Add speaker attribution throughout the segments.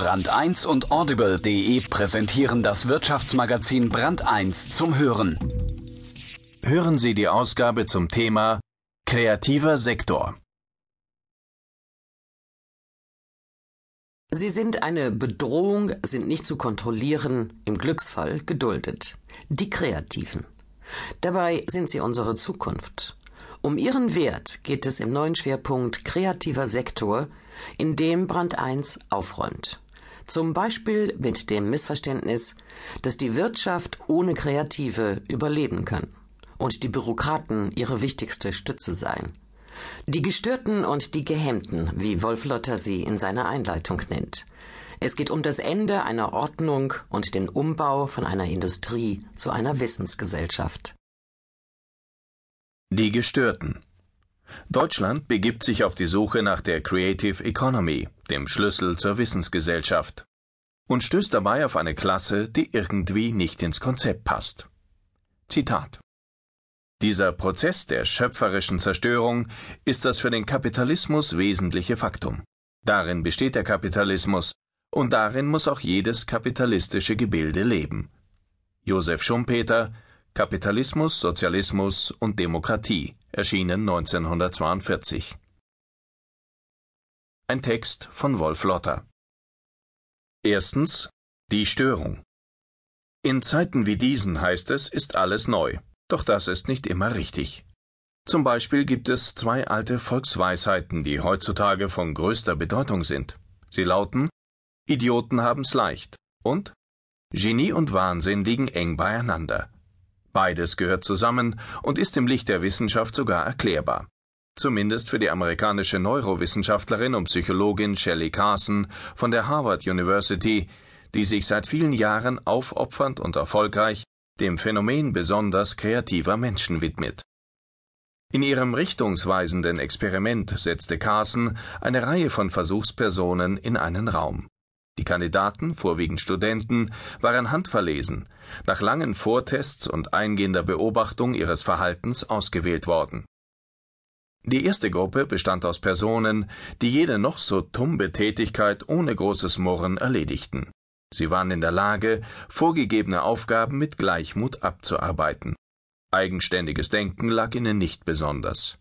Speaker 1: Brand 1 und Audible.de präsentieren das Wirtschaftsmagazin Brand 1 zum Hören.
Speaker 2: Hören Sie die Ausgabe zum Thema Kreativer Sektor.
Speaker 3: Sie sind eine Bedrohung, sind nicht zu kontrollieren, im Glücksfall geduldet. Die Kreativen. Dabei sind sie unsere Zukunft. Um ihren Wert geht es im neuen Schwerpunkt Kreativer Sektor, in dem Brand 1 aufräumt. Zum Beispiel mit dem Missverständnis, dass die Wirtschaft ohne Kreative überleben kann und die Bürokraten ihre wichtigste Stütze seien. Die Gestörten und die Gehemmten, wie Wolf Lotter sie in seiner Einleitung nennt. Es geht um das Ende einer Ordnung und den Umbau von einer Industrie zu einer Wissensgesellschaft.
Speaker 2: Die Gestörten. Deutschland begibt sich auf die Suche nach der Creative Economy, dem Schlüssel zur Wissensgesellschaft, und stößt dabei auf eine Klasse, die irgendwie nicht ins Konzept passt. Zitat Dieser Prozess der schöpferischen Zerstörung ist das für den Kapitalismus wesentliche Faktum. Darin besteht der Kapitalismus, und darin muss auch jedes kapitalistische Gebilde leben. Josef Schumpeter Kapitalismus, Sozialismus und Demokratie, erschienen 1942. Ein Text von Wolf Lotter. Erstens die Störung. In Zeiten wie diesen heißt es, ist alles neu, doch das ist nicht immer richtig. Zum Beispiel gibt es zwei alte Volksweisheiten, die heutzutage von größter Bedeutung sind. Sie lauten Idioten haben's leicht und Genie und Wahnsinn liegen eng beieinander. Beides gehört zusammen und ist im Licht der Wissenschaft sogar erklärbar. Zumindest für die amerikanische Neurowissenschaftlerin und Psychologin Shelley Carson von der Harvard University, die sich seit vielen Jahren aufopfernd und erfolgreich dem Phänomen besonders kreativer Menschen widmet. In ihrem richtungsweisenden Experiment setzte Carson eine Reihe von Versuchspersonen in einen Raum. Die Kandidaten, vorwiegend Studenten, waren handverlesen, nach langen Vortests und eingehender Beobachtung ihres Verhaltens ausgewählt worden. Die erste Gruppe bestand aus Personen, die jede noch so tumbe Tätigkeit ohne großes Murren erledigten. Sie waren in der Lage, vorgegebene Aufgaben mit Gleichmut abzuarbeiten. Eigenständiges Denken lag ihnen nicht besonders.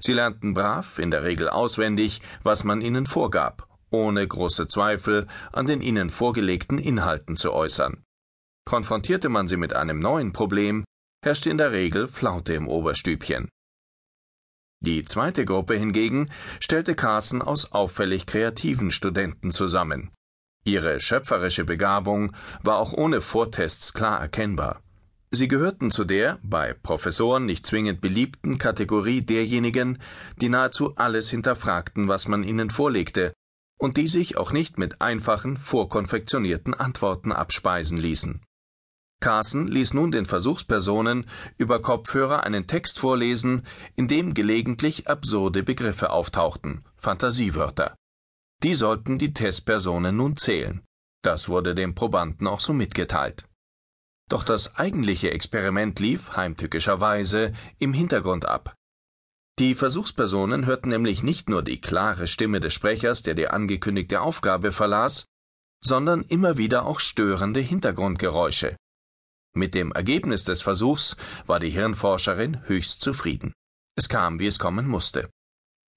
Speaker 2: Sie lernten brav, in der Regel auswendig, was man ihnen vorgab ohne große Zweifel an den ihnen vorgelegten Inhalten zu äußern. Konfrontierte man sie mit einem neuen Problem, herrschte in der Regel Flaute im Oberstübchen. Die zweite Gruppe hingegen stellte Carson aus auffällig kreativen Studenten zusammen. Ihre schöpferische Begabung war auch ohne Vortests klar erkennbar. Sie gehörten zu der, bei Professoren nicht zwingend beliebten Kategorie derjenigen, die nahezu alles hinterfragten, was man ihnen vorlegte, und die sich auch nicht mit einfachen, vorkonfektionierten Antworten abspeisen ließen. Carson ließ nun den Versuchspersonen über Kopfhörer einen Text vorlesen, in dem gelegentlich absurde Begriffe auftauchten, Fantasiewörter. Die sollten die Testpersonen nun zählen. Das wurde dem Probanden auch so mitgeteilt. Doch das eigentliche Experiment lief heimtückischerweise im Hintergrund ab. Die Versuchspersonen hörten nämlich nicht nur die klare Stimme des Sprechers, der die angekündigte Aufgabe verlas, sondern immer wieder auch störende Hintergrundgeräusche. Mit dem Ergebnis des Versuchs war die Hirnforscherin höchst zufrieden. Es kam, wie es kommen musste.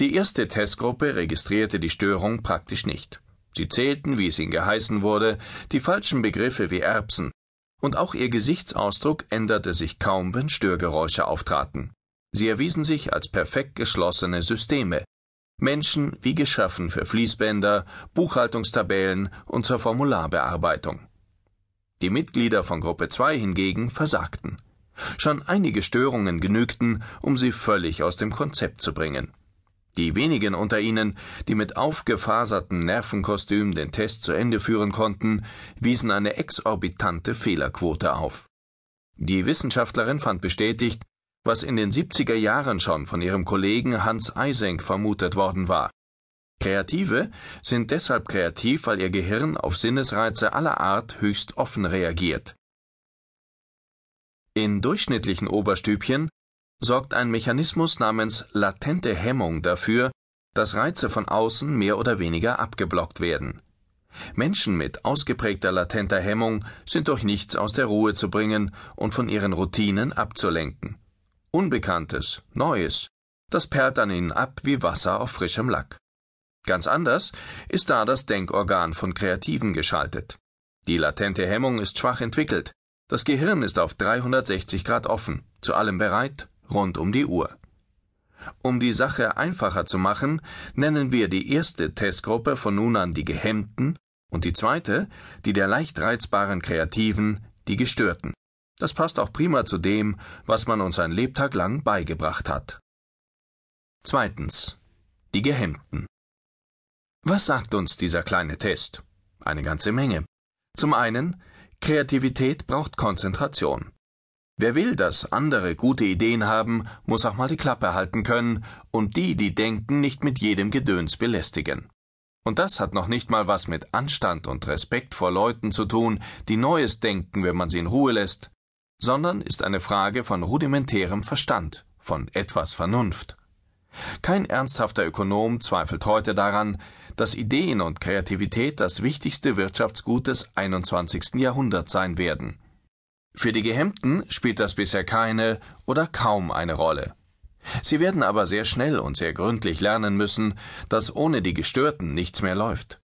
Speaker 2: Die erste Testgruppe registrierte die Störung praktisch nicht. Sie zählten, wie es ihnen geheißen wurde, die falschen Begriffe wie Erbsen, und auch ihr Gesichtsausdruck änderte sich kaum, wenn Störgeräusche auftraten. Sie erwiesen sich als perfekt geschlossene Systeme, Menschen wie geschaffen für Fließbänder, Buchhaltungstabellen und zur Formularbearbeitung. Die Mitglieder von Gruppe 2 hingegen versagten. Schon einige Störungen genügten, um sie völlig aus dem Konzept zu bringen. Die wenigen unter ihnen, die mit aufgefaserten Nervenkostüm den Test zu Ende führen konnten, wiesen eine exorbitante Fehlerquote auf. Die Wissenschaftlerin fand bestätigt, was in den 70er Jahren schon von ihrem Kollegen Hans Eysenck vermutet worden war. Kreative sind deshalb kreativ, weil ihr Gehirn auf Sinnesreize aller Art höchst offen reagiert. In durchschnittlichen Oberstübchen sorgt ein Mechanismus namens latente Hemmung dafür, dass Reize von außen mehr oder weniger abgeblockt werden. Menschen mit ausgeprägter latenter Hemmung sind durch nichts aus der Ruhe zu bringen und von ihren Routinen abzulenken. Unbekanntes, Neues, das perlt an ihnen ab wie Wasser auf frischem Lack. Ganz anders ist da das Denkorgan von Kreativen geschaltet. Die latente Hemmung ist schwach entwickelt. Das Gehirn ist auf 360 Grad offen, zu allem bereit, rund um die Uhr. Um die Sache einfacher zu machen, nennen wir die erste Testgruppe von nun an die Gehemmten und die zweite, die der leicht reizbaren Kreativen, die Gestörten. Das passt auch prima zu dem, was man uns ein Lebtag lang beigebracht hat. Zweitens. Die Gehemmten. Was sagt uns dieser kleine Test? Eine ganze Menge. Zum einen, Kreativität braucht Konzentration. Wer will, dass andere gute Ideen haben, muss auch mal die Klappe halten können und die, die denken, nicht mit jedem Gedöns belästigen. Und das hat noch nicht mal was mit Anstand und Respekt vor Leuten zu tun, die Neues denken, wenn man sie in Ruhe lässt, sondern ist eine Frage von rudimentärem Verstand, von etwas Vernunft. Kein ernsthafter Ökonom zweifelt heute daran, dass Ideen und Kreativität das wichtigste Wirtschaftsgut des 21. Jahrhunderts sein werden. Für die Gehemmten spielt das bisher keine oder kaum eine Rolle. Sie werden aber sehr schnell und sehr gründlich lernen müssen, dass ohne die Gestörten nichts mehr läuft.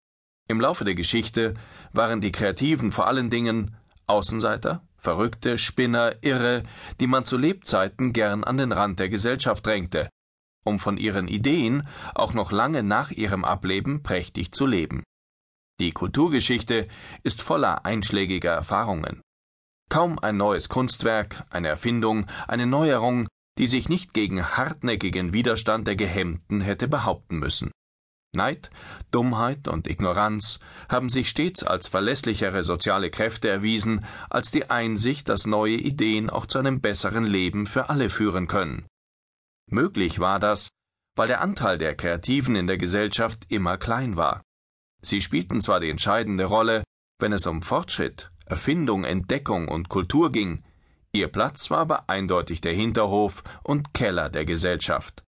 Speaker 2: Im Laufe der Geschichte waren die Kreativen vor allen Dingen Außenseiter, Verrückte, Spinner, Irre, die man zu Lebzeiten gern an den Rand der Gesellschaft drängte, um von ihren Ideen auch noch lange nach ihrem Ableben prächtig zu leben. Die Kulturgeschichte ist voller einschlägiger Erfahrungen. Kaum ein neues Kunstwerk, eine Erfindung, eine Neuerung die sich nicht gegen hartnäckigen Widerstand der Gehemmten hätte behaupten müssen. Neid, Dummheit und Ignoranz haben sich stets als verlässlichere soziale Kräfte erwiesen als die Einsicht, dass neue Ideen auch zu einem besseren Leben für alle führen können. Möglich war das, weil der Anteil der Kreativen in der Gesellschaft immer klein war. Sie spielten zwar die entscheidende Rolle, wenn es um Fortschritt, Erfindung, Entdeckung und Kultur ging, Ihr Platz war aber eindeutig der Hinterhof und Keller der Gesellschaft.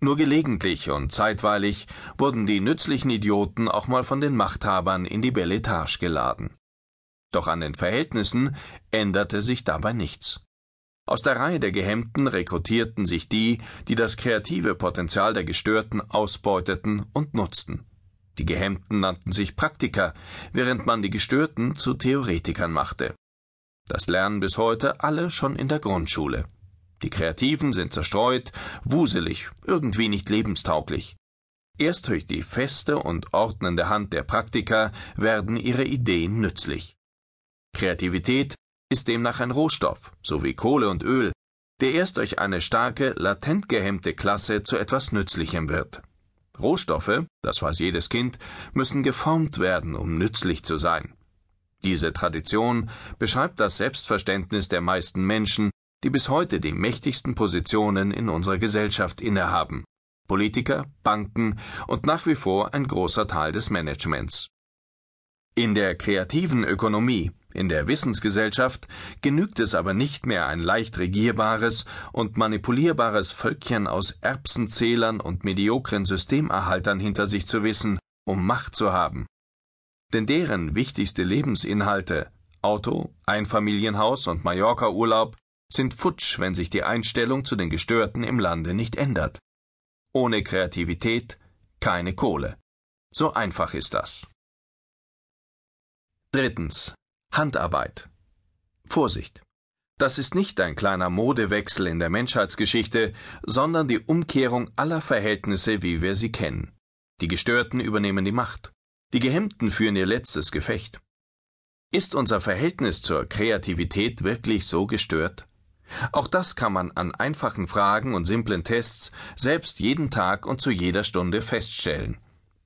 Speaker 2: Nur gelegentlich und zeitweilig wurden die nützlichen Idioten auch mal von den Machthabern in die Belle Etage geladen. Doch an den Verhältnissen änderte sich dabei nichts. Aus der Reihe der Gehemmten rekrutierten sich die, die das kreative Potenzial der Gestörten ausbeuteten und nutzten. Die Gehemmten nannten sich Praktiker, während man die Gestörten zu Theoretikern machte. Das lernen bis heute alle schon in der Grundschule. Die Kreativen sind zerstreut, wuselig, irgendwie nicht lebenstauglich. Erst durch die feste und ordnende Hand der Praktiker werden ihre Ideen nützlich. Kreativität ist demnach ein Rohstoff, so wie Kohle und Öl, der erst durch eine starke, latent gehemmte Klasse zu etwas Nützlichem wird. Rohstoffe, das weiß jedes Kind, müssen geformt werden, um nützlich zu sein. Diese Tradition beschreibt das Selbstverständnis der meisten Menschen, die bis heute die mächtigsten Positionen in unserer Gesellschaft innehaben Politiker, Banken und nach wie vor ein großer Teil des Managements. In der kreativen Ökonomie, in der Wissensgesellschaft genügt es aber nicht mehr ein leicht regierbares und manipulierbares Völkchen aus Erbsenzählern und mediokren Systemerhaltern hinter sich zu wissen, um Macht zu haben. Denn deren wichtigste Lebensinhalte Auto, Einfamilienhaus und Mallorca-Urlaub sind futsch, wenn sich die Einstellung zu den Gestörten im Lande nicht ändert. Ohne Kreativität keine Kohle. So einfach ist das. Drittens. Handarbeit. Vorsicht. Das ist nicht ein kleiner Modewechsel in der Menschheitsgeschichte, sondern die Umkehrung aller Verhältnisse, wie wir sie kennen. Die Gestörten übernehmen die Macht. Die Gehemmten führen ihr letztes Gefecht. Ist unser Verhältnis zur Kreativität wirklich so gestört? Auch das kann man an einfachen Fragen und simplen Tests selbst jeden Tag und zu jeder Stunde feststellen.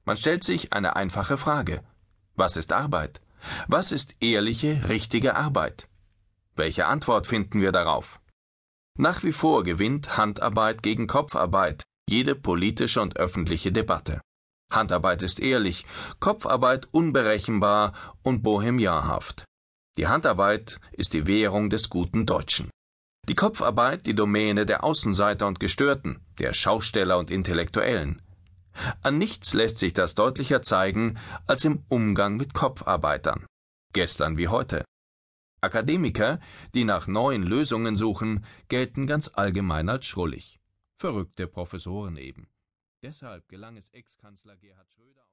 Speaker 2: Man stellt sich eine einfache Frage. Was ist Arbeit? Was ist ehrliche, richtige Arbeit? Welche Antwort finden wir darauf? Nach wie vor gewinnt Handarbeit gegen Kopfarbeit jede politische und öffentliche Debatte. Handarbeit ist ehrlich, Kopfarbeit unberechenbar und bohemianhaft. Die Handarbeit ist die Währung des guten Deutschen. Die Kopfarbeit die Domäne der Außenseiter und Gestörten, der Schausteller und Intellektuellen. An nichts lässt sich das deutlicher zeigen als im Umgang mit Kopfarbeitern. Gestern wie heute. Akademiker, die nach neuen Lösungen suchen, gelten ganz allgemein als schrullig. Verrückte Professoren eben. Deshalb gelang es Ex-Kanzler Gerhard Schröder